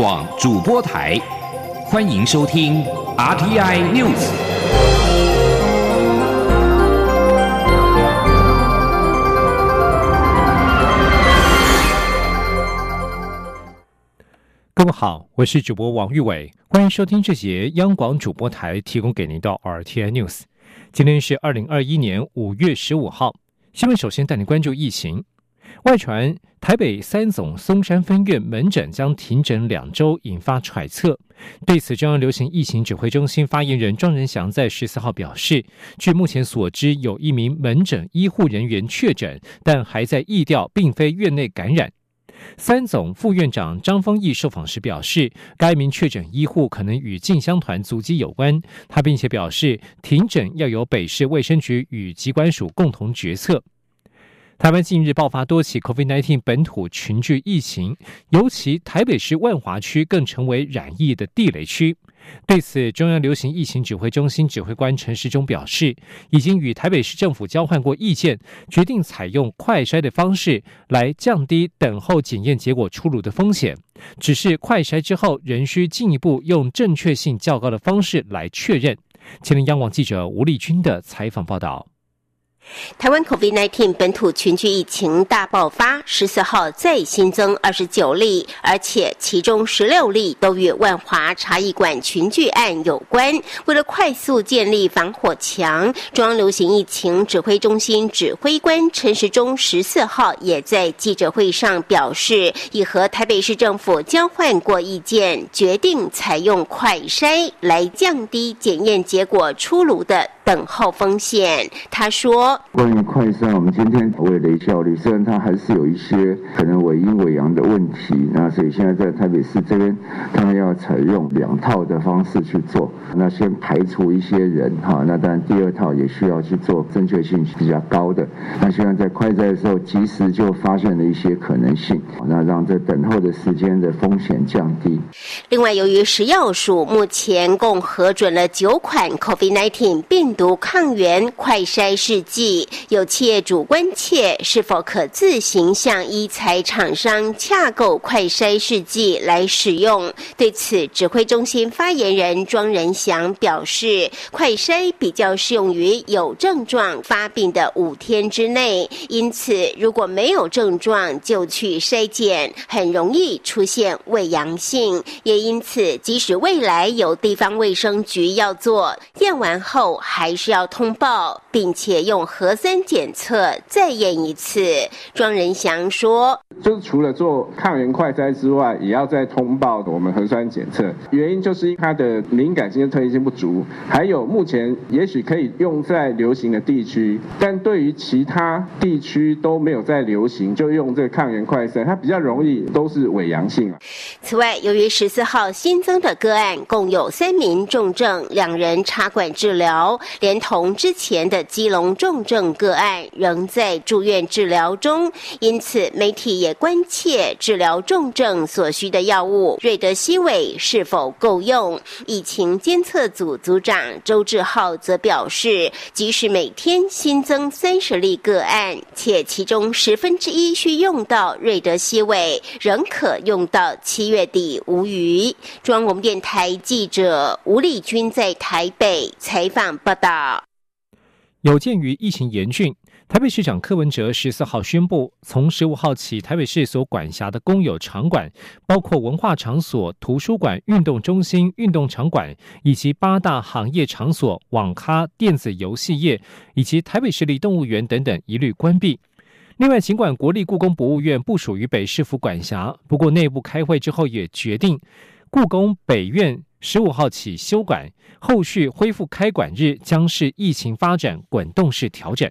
广主播台，欢迎收听 RTI News。各位好，我是主播王玉伟，欢迎收听这节央广主播台提供给您的 RTI News。今天是二零二一年五月十五号，新闻首先带您关注疫情。外传台北三总松山分院门诊将停诊两周，引发揣测。对此，中央流行疫情指挥中心发言人庄仁祥在十四号表示，据目前所知，有一名门诊医护人员确诊，但还在疫调，并非院内感染。三总副院长张丰毅受访时表示，该名确诊医护可能与进香团足迹有关。他并且表示，停诊要由北市卫生局与疾管署共同决策。台湾近日爆发多起 COVID-19 本土群聚疫情，尤其台北市万华区更成为染疫的地雷区。对此，中央流行疫情指挥中心指挥官陈时中表示，已经与台北市政府交换过意见，决定采用快筛的方式来降低等候检验结果出炉的风险。只是快筛之后，仍需进一步用正确性较高的方式来确认。前林央网记者吴丽君的采访报道。台湾 COVID-19 本土群聚疫情大爆发，十四号再新增二十九例，而且其中十六例都与万华茶艺馆群聚案有关。为了快速建立防火墙，中央流行疫情指挥中心指挥官陈时中十四号也在记者会上表示，已和台北市政府交换过意见，决定采用快筛来降低检验结果出炉的等候风险。他说。关于快筛，我们今天为了效率，虽然它还是有一些可能伪阴伪阳的问题，那所以现在在台北市这边，他们要采用两套的方式去做。那先排除一些人哈，那当然第二套也需要去做正确性比较高的。那希望在快筛的时候，及时就发现了一些可能性，那让这等候的时间的风险降低。另外，由于食药署目前共核准了九款 COVID-19 病毒抗原快筛试剂。有企业主关切是否可自行向医材厂商洽购快筛试剂来使用。对此，指挥中心发言人庄仁祥表示，快筛比较适用于有症状发病的五天之内，因此如果没有症状就去筛检，很容易出现胃阳性。也因此，即使未来有地方卫生局要做验完后，还还是要通报，并且用。核酸检测再验一次，庄仁祥说：“就是除了做抗原快筛之外，也要再通报我们核酸检测。原因就是它的敏感性、特异性不足，还有目前也许可以用在流行的地区，但对于其他地区都没有在流行，就用这个抗原快筛，它比较容易都是伪阳性啊此外，由于十四号新增的个案共有三名重症，两人插管治疗，连同之前的基隆重。症个案仍在住院治疗中，因此媒体也关切治疗重症所需的药物瑞德西韦是否够用。疫情监测组组长周志浩则表示，即使每天新增三十例个案，且其中十分之一需用到瑞德西韦，仍可用到七月底无余。中央电台记者吴丽君在台北采访报道。有鉴于疫情严峻，台北市长柯文哲十四号宣布，从十五号起，台北市所管辖的公有场馆，包括文化场所、图书馆、运动中心、运动场馆，以及八大行业场所、网咖、电子游戏业，以及台北市立动物园等等，一律关闭。另外，尽管国立故宫博物院不属于北市府管辖，不过内部开会之后也决定，故宫北院。十五号起休馆，后续恢复开馆日将是疫情发展滚动式调整。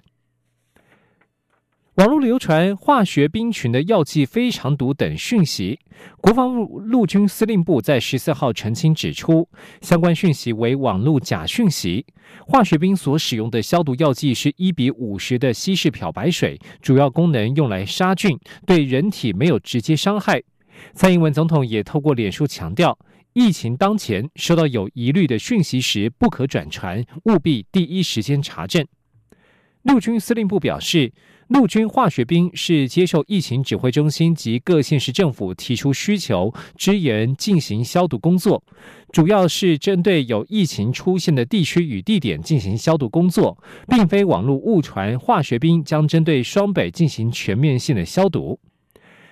网络流传化学兵群的药剂非常毒等讯息，国防陆陆军司令部在十四号澄清指出，相关讯息为网络假讯息。化学兵所使用的消毒药剂是一比五十的稀释漂白水，主要功能用来杀菌，对人体没有直接伤害。蔡英文总统也透过脸书强调。疫情当前，收到有疑虑的讯息时，不可转传，务必第一时间查证。陆军司令部表示，陆军化学兵是接受疫情指挥中心及各县市政府提出需求，支援进行消毒工作，主要是针对有疫情出现的地区与地点进行消毒工作，并非网络误传。化学兵将针对双北进行全面性的消毒。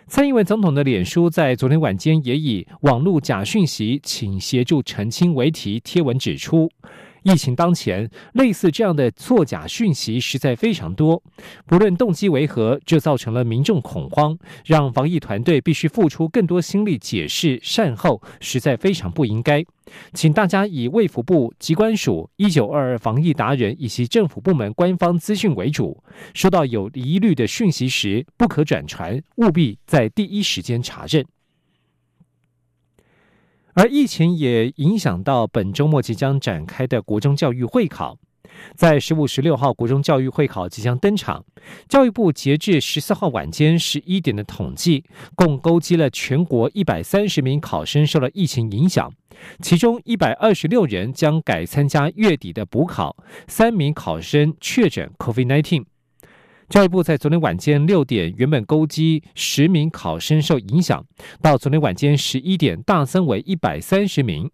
蔡英文总统的脸书在昨天晚间也以“网络假讯息，请协助澄清”为题贴文指出。疫情当前，类似这样的作假讯息实在非常多。不论动机为何，这造成了民众恐慌，让防疫团队必须付出更多心力解释善后，实在非常不应该。请大家以卫福部、机关署、一九二二防疫达人以及政府部门官方资讯为主。收到有疑虑的讯息时，不可转传，务必在第一时间查证。而疫情也影响到本周末即将展开的国中教育会考，在十五、十六号国中教育会考即将登场。教育部截至十四号晚间十一点的统计，共勾稽了全国一百三十名考生受了疫情影响，其中一百二十六人将改参加月底的补考，三名考生确诊 COVID-19。教育部在昨天晚间六点，原本勾稽十名考生受影响，到昨天晚间十一点大增为一百三十名。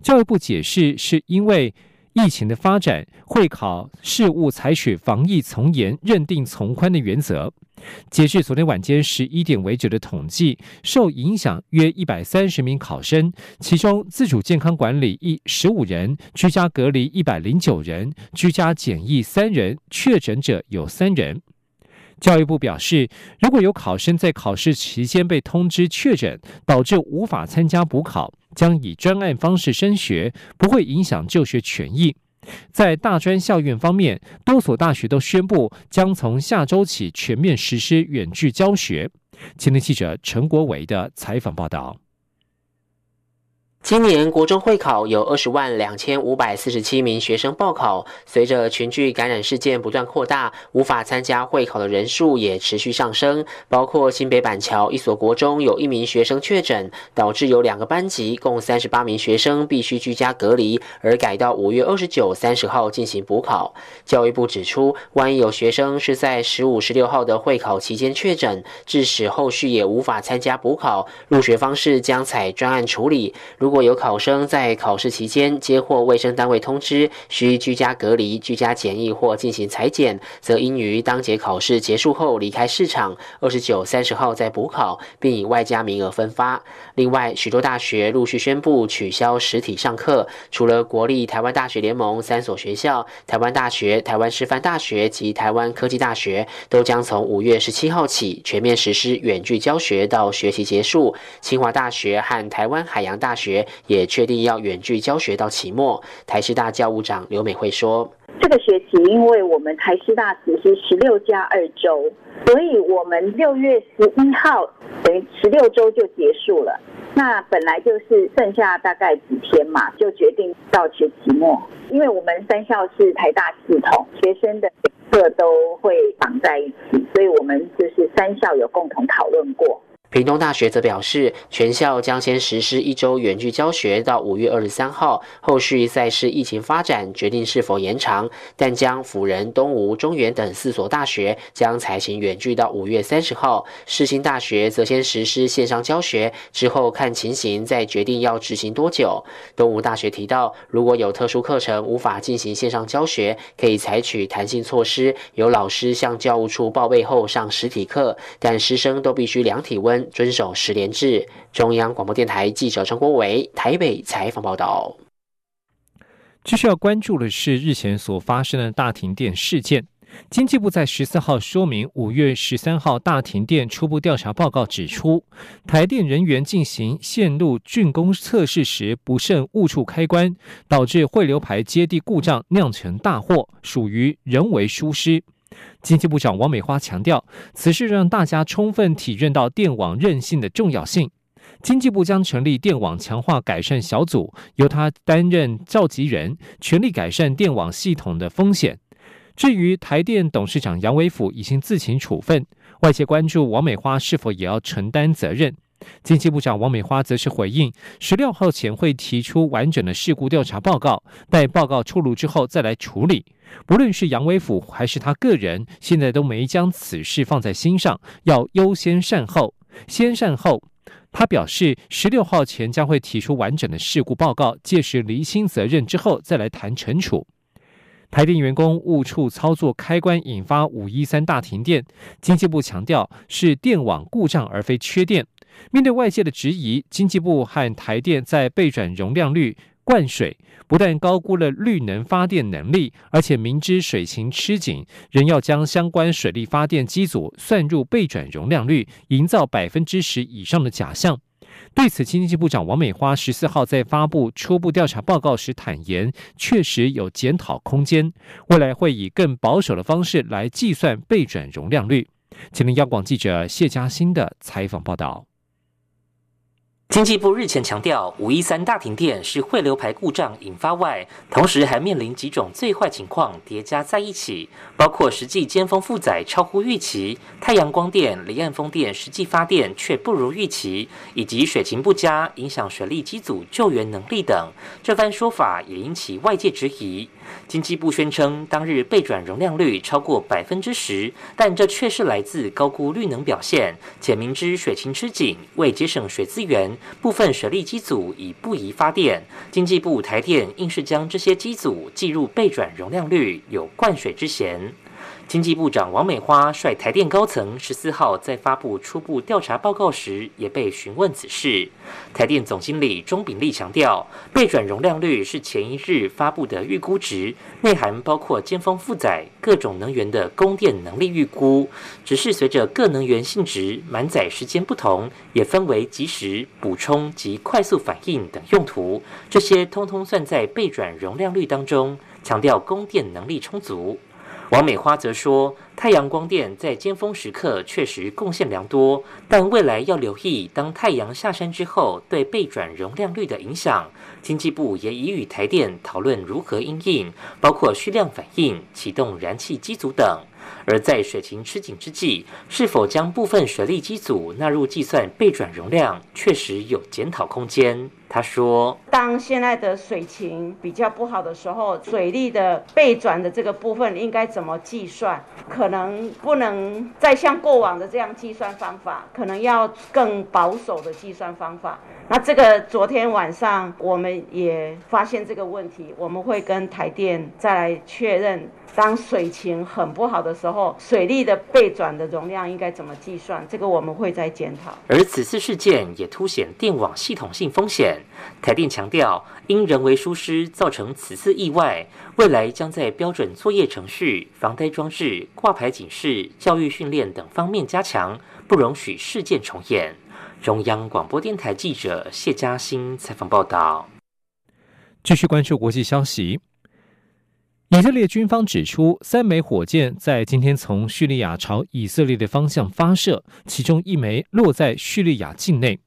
教育部解释，是因为疫情的发展，会考事务采取防疫从严、认定从宽的原则。截至昨天晚间十一点为止的统计，受影响约一百三十名考生，其中自主健康管理一十五人，居家隔离一百零九人，居家检疫三人，确诊者有三人。教育部表示，如果有考生在考试期间被通知确诊，导致无法参加补考，将以专案方式升学，不会影响就学权益。在大专校院方面，多所大学都宣布将从下周起全面实施远距教学。青年记者陈国伟的采访报道。今年国中会考有二十万两千五百四十七名学生报考，随着群聚感染事件不断扩大，无法参加会考的人数也持续上升。包括新北板桥一所国中有一名学生确诊，导致有两个班级共三十八名学生必须居家隔离，而改到五月二十九、三十号进行补考。教育部指出，万一有学生是在十五、十六号的会考期间确诊，致使后续也无法参加补考，入学方式将采专案处理。如果若有考生在考试期间接获卫生单位通知，需居家隔离、居家检疫或进行裁剪，则应于当节考试结束后离开市场，二十九、三十号再补考，并以外加名额分发。另外，许多大学陆续宣布取消实体上课，除了国立台湾大学联盟三所学校，台湾大学、台湾师范大学及台湾科技大学都将从五月十七号起全面实施远距教学到学期结束。清华大学和台湾海洋大学。也确定要远距教学到期末。台师大教务长刘美惠说：“这个学期，因为我们台师大只是十六加二周，所以我们六月十一号等于十六周就结束了。那本来就是剩下大概几天嘛，就决定到学期末。因为我们三校是台大系统，学生的课都会绑在一起，所以我们就是三校有共同讨论过。”屏东大学则表示，全校将先实施一周远距教学到五月二十三号，后续再视疫情发展决定是否延长。但将辅仁、东吴、中原等四所大学将采行远距到五月三十号。世新大学则先实施线上教学，之后看情形再决定要执行多久。东吴大学提到，如果有特殊课程无法进行线上教学，可以采取弹性措施，由老师向教务处报备后上实体课，但师生都必须量体温。遵守十连制。中央广播电台记者张国伟台北采访报道。继续要关注的是日前所发生的大停电事件。经济部在十四号说明，五月十三号大停电初步调查报告指出，台电人员进行线路竣工测试时不慎误触开关，导致汇流排接地故障，酿成大祸，属于人为疏失。经济部长王美花强调，此事让大家充分体认到电网韧性的重要性。经济部将成立电网强化改善小组，由他担任召集人，全力改善电网系统的风险。至于台电董事长杨伟甫已经自行处分，外界关注王美花是否也要承担责任。经济部长王美花则是回应，十六号前会提出完整的事故调查报告，待报告出炉之后再来处理。不论是杨伟府还是他个人，现在都没将此事放在心上，要优先善后，先善后。他表示，十六号前将会提出完整的事故报告，届时厘清责任之后再来谈惩处。台电员工误触操作开关，引发五一三大停电。经济部强调是电网故障，而非缺电。面对外界的质疑，经济部和台电在备转容量率灌水，不但高估了绿能发电能力，而且明知水情吃紧，仍要将相关水力发电机组算入备转容量率，营造百分之十以上的假象。对此，经济部长王美花十四号在发布初步调查报告时坦言，确实有检讨空间，未来会以更保守的方式来计算备转容量率。请听央广记者谢嘉欣的采访报道。经济部日前强调，五一三大停电是汇流排故障引发外，同时还面临几种最坏情况叠加在一起，包括实际尖峰负载超乎预期、太阳光电、离岸风电实际发电却不如预期，以及水情不佳影响水利机组救援能力等。这番说法也引起外界质疑。经济部宣称，当日备转容量率超过百分之十，但这却是来自高估绿能表现，且明知水情吃紧，为节省水资源，部分水利机组已不宜发电。经济部台电硬是将这些机组计入备转容量率，有灌水之嫌。经济部长王美花率台电高层十四号在发布初步调查报告时，也被询问此事。台电总经理钟炳立强调，备转容量率是前一日发布的预估值，内涵包括尖峰负载、各种能源的供电能力预估。只是随着各能源性质、满载时间不同，也分为及时、补充及快速反应等用途，这些通通算在备转容量率当中，强调供电能力充足。王美花则说，太阳光电在尖峰时刻确实贡献良多，但未来要留意当太阳下山之后对背转容量率的影响。经济部也已与台电讨论如何应应，包括蓄量反应、启动燃气机组等。而在水情吃紧之际，是否将部分水利机组纳入计算备转容量，确实有检讨空间。他说：“当现在的水情比较不好的时候，水利的备转的这个部分应该怎么计算？可能不能再像过往的这样计算方法，可能要更保守的计算方法。那这个昨天晚上我们也发现这个问题，我们会跟台电再来确认。”当水情很不好的时候，水利的备转的容量应该怎么计算？这个我们会再检讨。而此次事件也凸显电网系统性风险。台电强调，因人为疏失造成此次意外，未来将在标准作业程序、防呆装置、挂牌警示、教育训练等方面加强，不容许事件重演。中央广播电台记者谢嘉欣采访报道。继续关注国际消息。以色列军方指出，三枚火箭在今天从叙利亚朝以色列的方向发射，其中一枚落在叙利亚境内。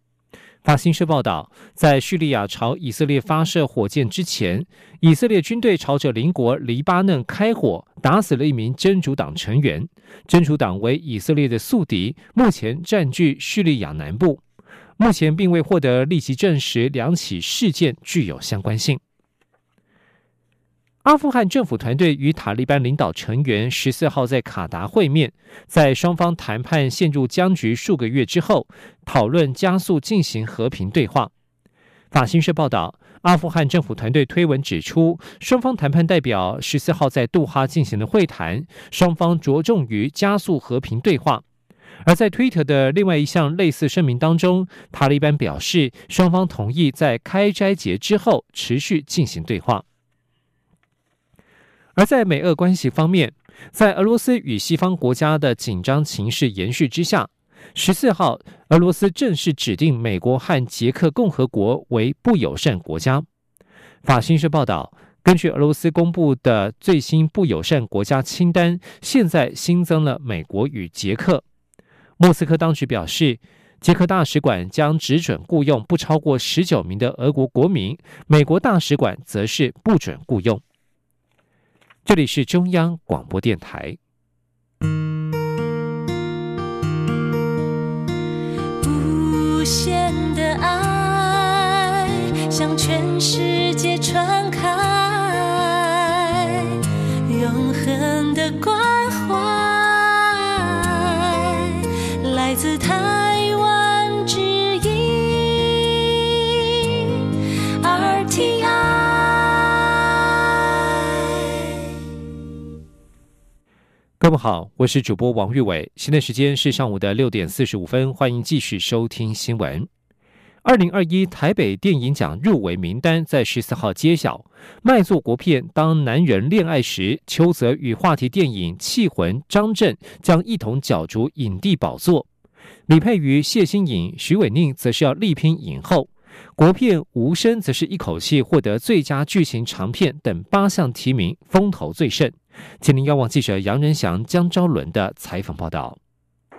法新社报道，在叙利亚朝以色列发射火箭之前，以色列军队朝着邻国黎巴嫩开火，打死了一名真主党成员。真主党为以色列的宿敌，目前占据叙利亚南部。目前并未获得立即证实两起事件具有相关性。阿富汗政府团队与塔利班领导成员十四号在卡达会面，在双方谈判陷入僵局数个月之后，讨论加速进行和平对话。法新社报道，阿富汗政府团队推文指出，双方谈判代表十四号在杜哈进行了会谈，双方着重于加速和平对话。而在推特的另外一项类似声明当中，塔利班表示，双方同意在开斋节之后持续进行对话。而在美俄关系方面，在俄罗斯与西方国家的紧张情势延续之下，十四号，俄罗斯正式指定美国和捷克共和国为不友善国家。法新社报道，根据俄罗斯公布的最新不友善国家清单，现在新增了美国与捷克。莫斯科当局表示，捷克大使馆将只准雇佣不超过十九名的俄国国民，美国大使馆则是不准雇佣。这里是中央广播电台。无限的爱向全世好，我是主播王玉伟，现在时间是上午的六点四十五分，欢迎继续收听新闻。二零二一台北电影奖入围名单在十四号揭晓，卖座国片《当男人恋爱时》，邱泽与话题电影《气魂》张震将一同角逐影帝宝座，李佩瑜、谢欣颖、徐伟宁则是要力拼影后。国片《无声》则是一口气获得最佳剧情长片等八项提名，风头最盛。请您邀望记者杨仁祥、江昭伦的采访报道。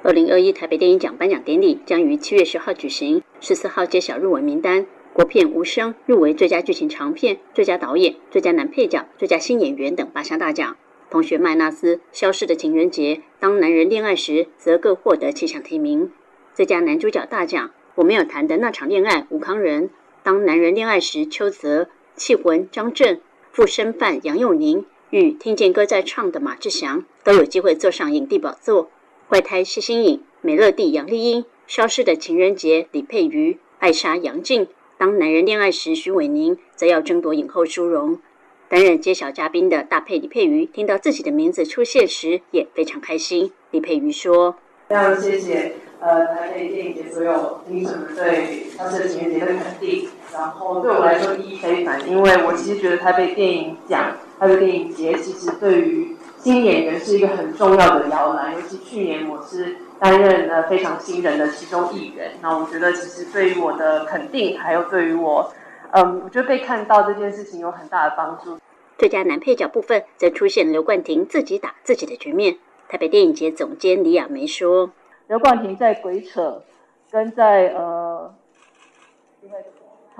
二零二一台北电影奖颁奖典礼将于七月十号举行，十四号揭晓入围名单。国片《无声》入围最佳剧情长片、最佳导演、最佳男配角、最佳新演员等八项大奖。同学麦纳斯《消失的情人节》《当男人恋爱时》则各获得七项提名。最佳男主角大奖，我没有谈的那场恋爱吴康仁，《当男人恋爱时》邱泽，《气魂》张震，附身犯杨佑宁。与听见歌在唱的马志祥都有机会坐上影帝宝座。怪胎谢欣颖、美乐蒂杨丽英、消失的情人节李佩瑜、爱莎杨静，当男人恋爱时徐伟宁则要争夺影后殊荣。担任揭晓嘉宾的大配李佩瑜听到自己的名字出现时也非常开心。李佩瑜说：“非常谢谢呃台北电影节所有评审们对消失的情人节的肯定，然后对我来说意义非凡，因为我其实觉得台北电影奖。”台北电影节其实对于新演员是一个很重要的摇篮，尤其去年我是担任了非常新人的其中一员。那我觉得其实对于我的肯定，还有对于我，嗯，我觉得被看到这件事情有很大的帮助。最佳男配角部分则出现刘冠廷自己打自己的局面。台北电影节总监李亚梅说：“刘冠廷在鬼扯跟在呃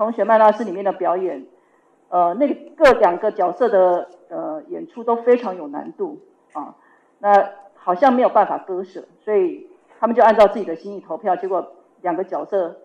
同学麦拉斯里面的表演。”呃，那各两个角色的呃演出都非常有难度啊，那好像没有办法割舍，所以他们就按照自己的心意投票，结果两个角色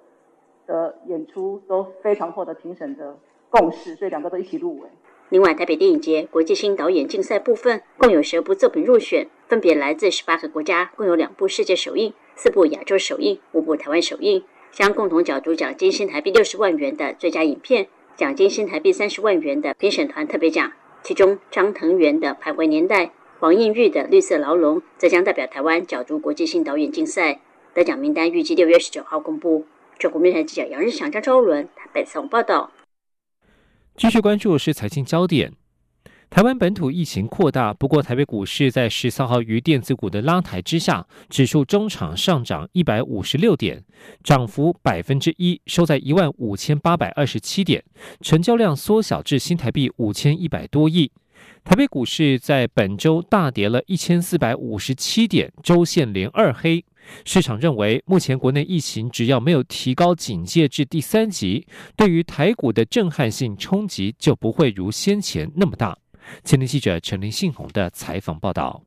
的演出都非常获得评审的共识，所以两个都一起入围。另外，台北电影节国际新导演竞赛部分共有十部作品入选，分别来自十八个国家，共有两部世界首映、四部亚洲首映、五部台湾首映，将共同角逐奖金新台币六十万元的最佳影片。奖金新台币三十万元的评审团特别奖，其中张腾元的《徘徊年代》、黄映玉的《绿色牢笼》则将代表台湾角逐国际性导演竞赛。得奖名单预计六月十九号公布。中国面台记者杨日祥、张昭伦台北采访报道。继续关注是财经焦点。台湾本土疫情扩大，不过台北股市在十三号于电子股的拉抬之下，指数中场上涨一百五十六点，涨幅百分之一，收在一万五千八百二十七点，成交量缩小至新台币五千一百多亿。台北股市在本周大跌了一千四百五十七点，周线连二黑。市场认为，目前国内疫情只要没有提高警戒至第三级，对于台股的震撼性冲击就不会如先前那么大。前天记者陈林信宏的采访报道：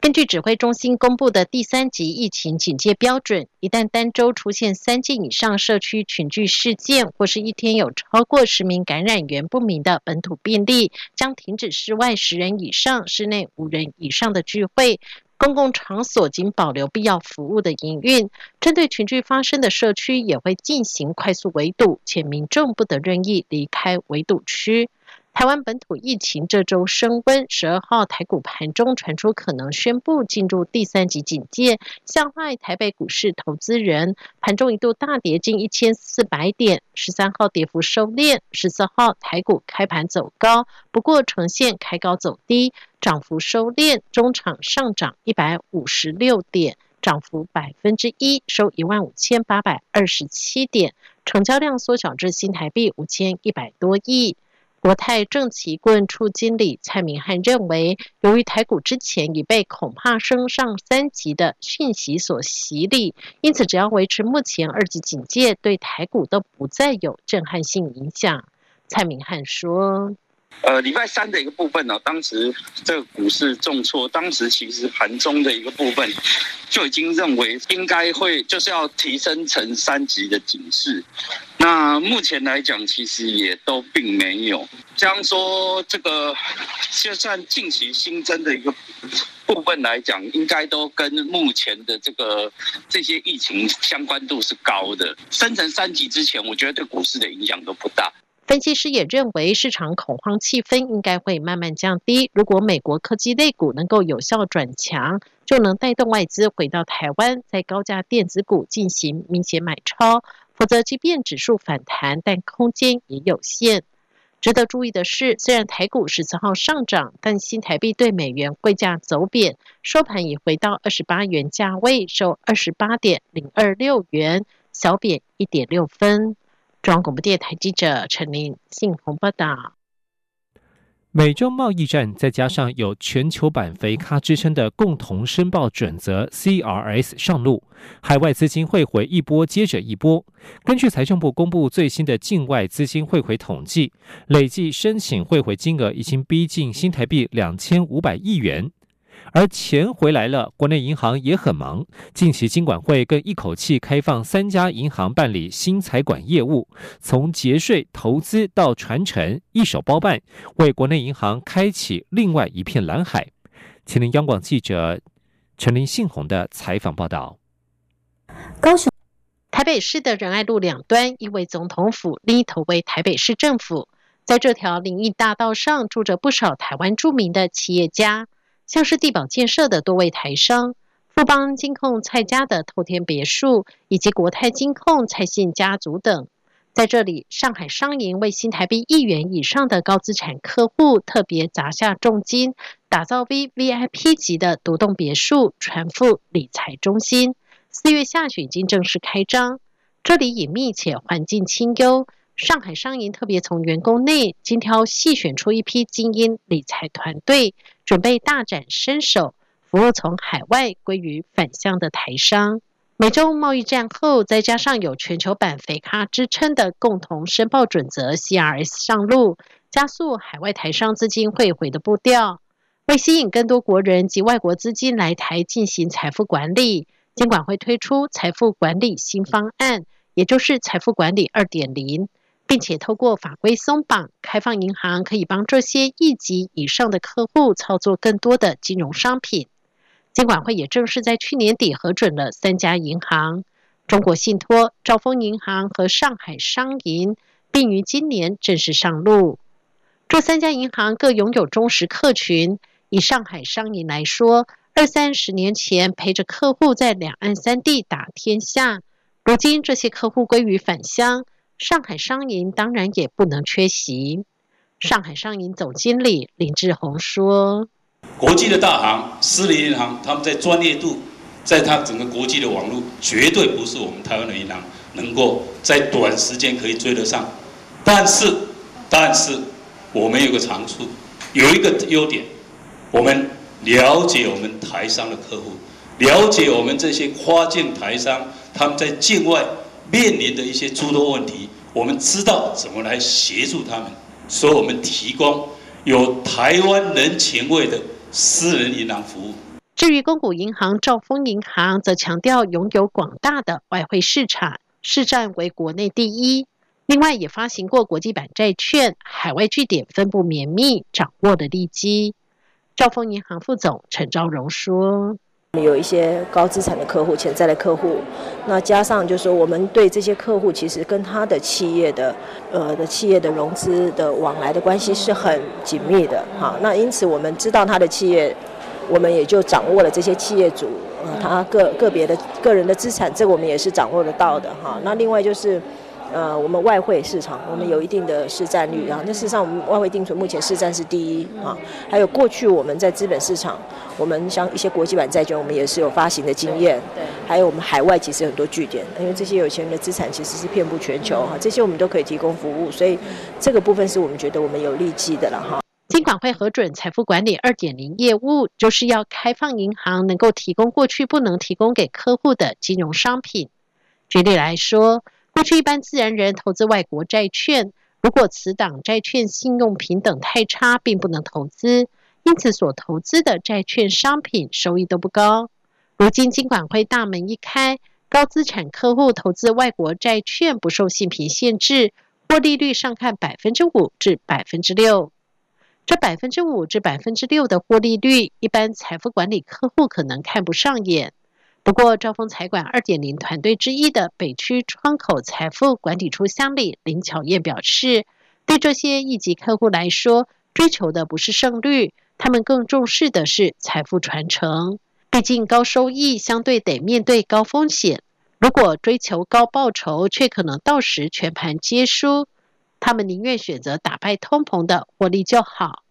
根据指挥中心公布的第三级疫情警戒标准，一旦单周出现三件以上社区群聚事件，或是一天有超过十名感染源不明的本土病例，将停止室外十人以上、室内五人以上的聚会。公共场所仅保留必要服务的营运。针对群聚发生的社区，也会进行快速围堵，且民众不得任意离开围堵区。台湾本土疫情这周升温，十二号台股盘中传出可能宣布进入第三级警戒，吓坏台北股市投资人，盘中一度大跌近一千四百点。十三号跌幅收敛，十四号台股开盘走高，不过呈现开高走低，涨幅收敛，中场上涨一百五十六点，涨幅百分之一，收一万五千八百二十七点，成交量缩小至新台币五千一百多亿。国泰正奇棍处经理蔡明汉认为，由于台股之前已被恐怕升上三级的讯息所洗礼，因此只要维持目前二级警戒，对台股都不再有震撼性影响。蔡明汉说：“呃，礼拜三的一个部分呢，当时这个股市重挫，当时其实盘中的一个部分就已经认为应该会就是要提升成三级的警示。那目前来讲，其实也都并没有。这样说，这个就算近期新增的一个部分来讲，应该都跟目前的这个这些疫情相关度是高的。升成三级之前，我觉得对股市的影响都不大。分析师也认为，市场恐慌气氛应该会慢慢降低。如果美国科技类股能够有效转强，就能带动外资回到台湾，在高价电子股进行明显买超。否则，即便指数反弹，但空间也有限。值得注意的是，虽然台股十四号上涨，但新台币对美元汇价走贬，收盘已回到二十八元价位，收二十八点零二六元，小贬一点六分。中央广播电台记者陈琳信宏报道：美中贸易战，再加上有全球版肥咖之称的共同申报准则 （CRS） 上路，海外资金汇回一波接着一波。根据财政部公布最新的境外资金汇回统计，累计申请汇回金额已经逼近新台币两千五百亿元。而钱回来了，国内银行也很忙。近期金管会更一口气开放三家银行办理新财管业务，从节税、投资到传承，一手包办，为国内银行开启另外一片蓝海。请听央广记者陈林信宏的采访报道。高雄、台北市的仁爱路两端，一为总统府，另一头为台北市政府。在这条林荫大道上，住着不少台湾著名的企业家。像是地保建设的多位台商、富邦金控蔡家的透天别墅，以及国泰金控蔡姓家族等，在这里，上海商银为新台币亿元以上的高资产客户特别砸下重金，打造 V V I P 级的独栋别墅传富理财中心。四月下旬已经正式开张，这里隐秘且环境清幽。上海商银特别从员工内精挑细选出一批精英理财团队，准备大展身手，服务从海外归于返乡的台商。美中贸易战后，再加上有全球版肥咖之称的共同申报准则 CRS 上路，加速海外台商资金汇回的步调。为吸引更多国人及外国资金来台进行财富管理，监管会推出财富管理新方案，也就是财富管理二点零。并且透过法规松绑，开放银行可以帮这些一级以上的客户操作更多的金融商品。监管会也正式在去年底核准了三家银行：中国信托、兆丰银行和上海商银，并于今年正式上路。这三家银行各拥有忠实客群。以上海商银来说，二三十年前陪着客户在两岸三地打天下，如今这些客户归于返乡。上海商银当然也不能缺席。上海商银总经理林志宏说：“国际的大行、私人银行，他们在专业度，在他整个国际的网络，绝对不是我们台湾的银行能够在短时间可以追得上。但是，但是我们有个长处，有一个优点，我们了解我们台商的客户，了解我们这些跨境台商，他们在境外。”面临的一些诸多问题，我们知道怎么来协助他们，所以我们提供有台湾人情味的私人银行服务。至于公股银行兆丰银行，则强调拥有广大的外汇市场，市占为国内第一。另外，也发行过国际版债券，海外据点分布绵密，掌握的利基。兆丰银行副总陈昭荣说。有一些高资产的客户、潜在的客户，那加上就是说，我们对这些客户其实跟他的企业的呃的企业的融资的往来的关系是很紧密的，哈。那因此我们知道他的企业，我们也就掌握了这些企业主呃他个个别的个人的资产，这个我们也是掌握得到的，哈。那另外就是。呃，我们外汇市场，我们有一定的市占率啊。那事实上，我们外汇定存目前市占是第一啊。还有过去我们在资本市场，我们像一些国际版债券，我们也是有发行的经验。对。还有我们海外其实很多据点，因为这些有钱人的资产其实是遍布全球哈，这些我们都可以提供服务，所以这个部分是我们觉得我们有利基的了哈。金管会核准财富管理二点零业务，就是要开放银行能够提供过去不能提供给客户的金融商品。举例来说。过去一般自然人投资外国债券，如果此档债券信用平等太差，并不能投资，因此所投资的债券商品收益都不高。如今金管会大门一开，高资产客户投资外国债券不受信评限制，获利率上看百分之五至百分之六。这百分之五至百分之六的获利率，一般财富管理客户可能看不上眼。不过，招丰财管二点零团队之一的北区窗口财富管理处乡里林巧燕表示，对这些一级客户来说，追求的不是胜率，他们更重视的是财富传承。毕竟高收益相对得面对高风险，如果追求高报酬，却可能到时全盘皆输。他们宁愿选择打败通膨的获利就好。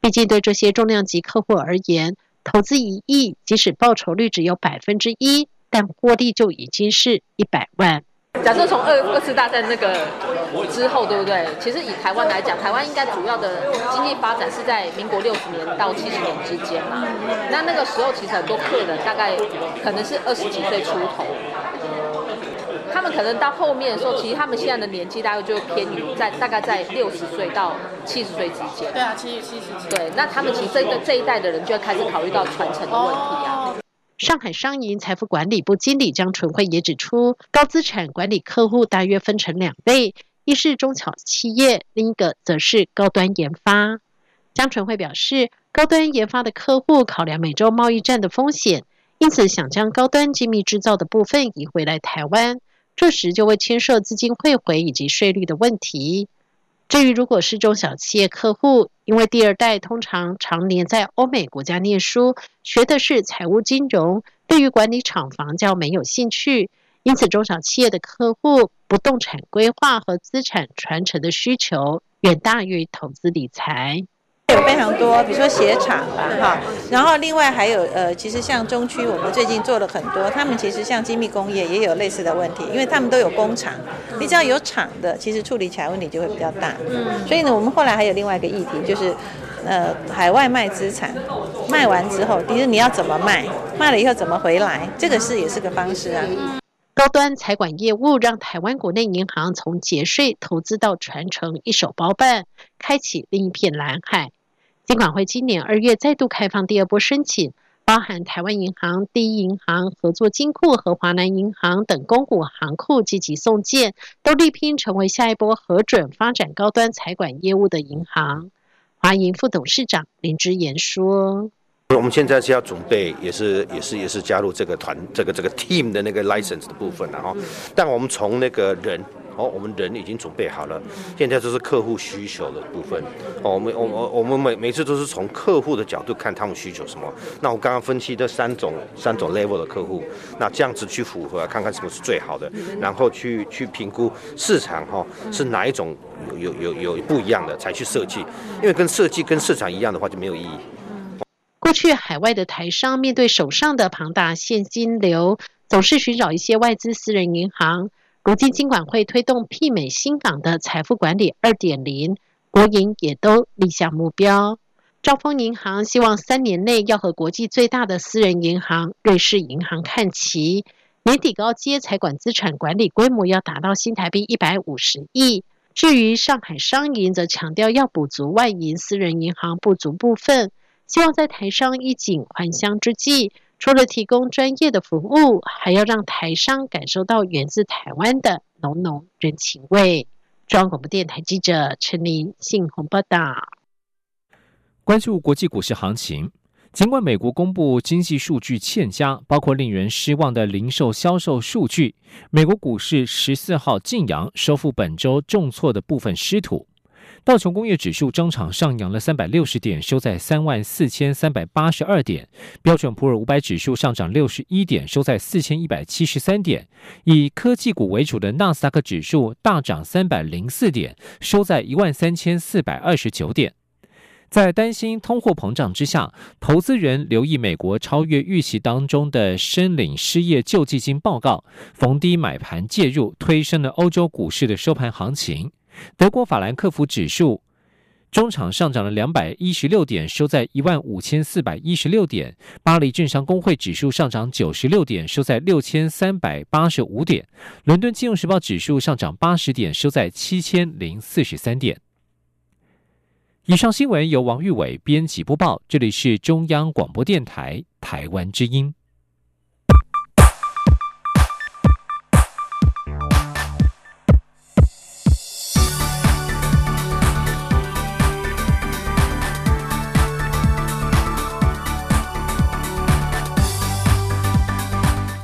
毕竟对这些重量级客户而言，投资一亿，即使报酬率只有百分之一，但获利就已经是一百万。假设从二二次大战那个之后，对不对？其实以台湾来讲，台湾应该主要的经济发展是在民国六十年到七十年之间嘛。那那个时候，其实很多客人大概可能是二十几岁出头，他们可能到后面的时候，其实他们现在的年纪大概就偏于在大概在六十岁到七十岁之间。对啊，七十七十。对，那他们其实这个这一代的人就要开始考虑到传承的问题啊。上海商银财富管理部经理江纯慧也指出，高资产管理客户大约分成两类，一是中小企业，另一个则是高端研发。江纯慧表示，高端研发的客户考量美洲贸易战的风险，因此想将高端精密制造的部分移回来台湾，这时就会牵涉资金汇回以及税率的问题。至于如果是中小企业客户，因为第二代通常常年在欧美国家念书，学的是财务金融，对于管理厂房较没有兴趣，因此中小企业的客户不动产规划和资产传承的需求远大于投资理财。有非常多，比如说鞋厂吧，哈，然后另外还有呃，其实像中区，我们最近做了很多，他们其实像精密工业也有类似的问题，因为他们都有工厂，你只要有厂的，其实处理起来问题就会比较大。嗯，所以呢，我们后来还有另外一个议题，就是呃，海外卖资产，卖完之后，其实你要怎么卖，卖了以后怎么回来，这个是也是个方式啊。高端财管业务让台湾国内银行从节税、投资到传承一手包办，开启另一片蓝海。金管会今年二月再度开放第二波申请，包含台湾银行、第一银行、合作金库和华南银行等公股行库积极送件，都力拼成为下一波核准发展高端财管业务的银行。华银副董事长林之言说。我们现在是要准备，也是也是也是加入这个团这个这个 team 的那个 license 的部分了哈。但我们从那个人，哦，我们人已经准备好了，现在就是客户需求的部分。哦，我们我我我们每每次都是从客户的角度看他们需求什么。那我刚刚分析这三种三种 level 的客户，那这样子去符合，看看什么是最好的，然后去去评估市场哈是哪一种有有有有不一样的才去设计，因为跟设计跟市场一样的话就没有意义。过去海外的台商面对手上的庞大现金流，总是寻找一些外资私人银行。国际金管会推动媲美新港的财富管理二点零，国营也都立下目标。兆丰银行希望三年内要和国际最大的私人银行瑞士银行看齐，年底高阶财管资产管理规模要达到新台币一百五十亿。至于上海商银，则强调要补足外银私人银行不足部分。希望在台商衣锦还乡之际，除了提供专业的服务，还要让台商感受到源自台湾的浓浓人情味。中央广播电台记者陈琳信鸿报道。关注国际股市行情，尽管美国公布经济数据欠佳，包括令人失望的零售销售数据，美国股市十四号晋阳收复本周重挫的部分失土。道琼工业指数中场上扬了三百六十点，收在三万四千三百八十二点。标准普尔五百指数上涨六十一点，收在四千一百七十三点。以科技股为主的纳斯达克指数大涨三百零四点，收在一万三千四百二十九点。在担心通货膨胀之下，投资人留意美国超越预期当中的申领失业救济金报告，逢低买盘介入，推升了欧洲股市的收盘行情。德国法兰克福指数中场上涨了两百一十六点，收在一万五千四百一十六点。巴黎政商工会指数上涨九十六点，收在六千三百八十五点。伦敦金融时报指数上涨八十点，收在七千零四十三点。以上新闻由王玉伟编辑播报，这里是中央广播电台台湾之音。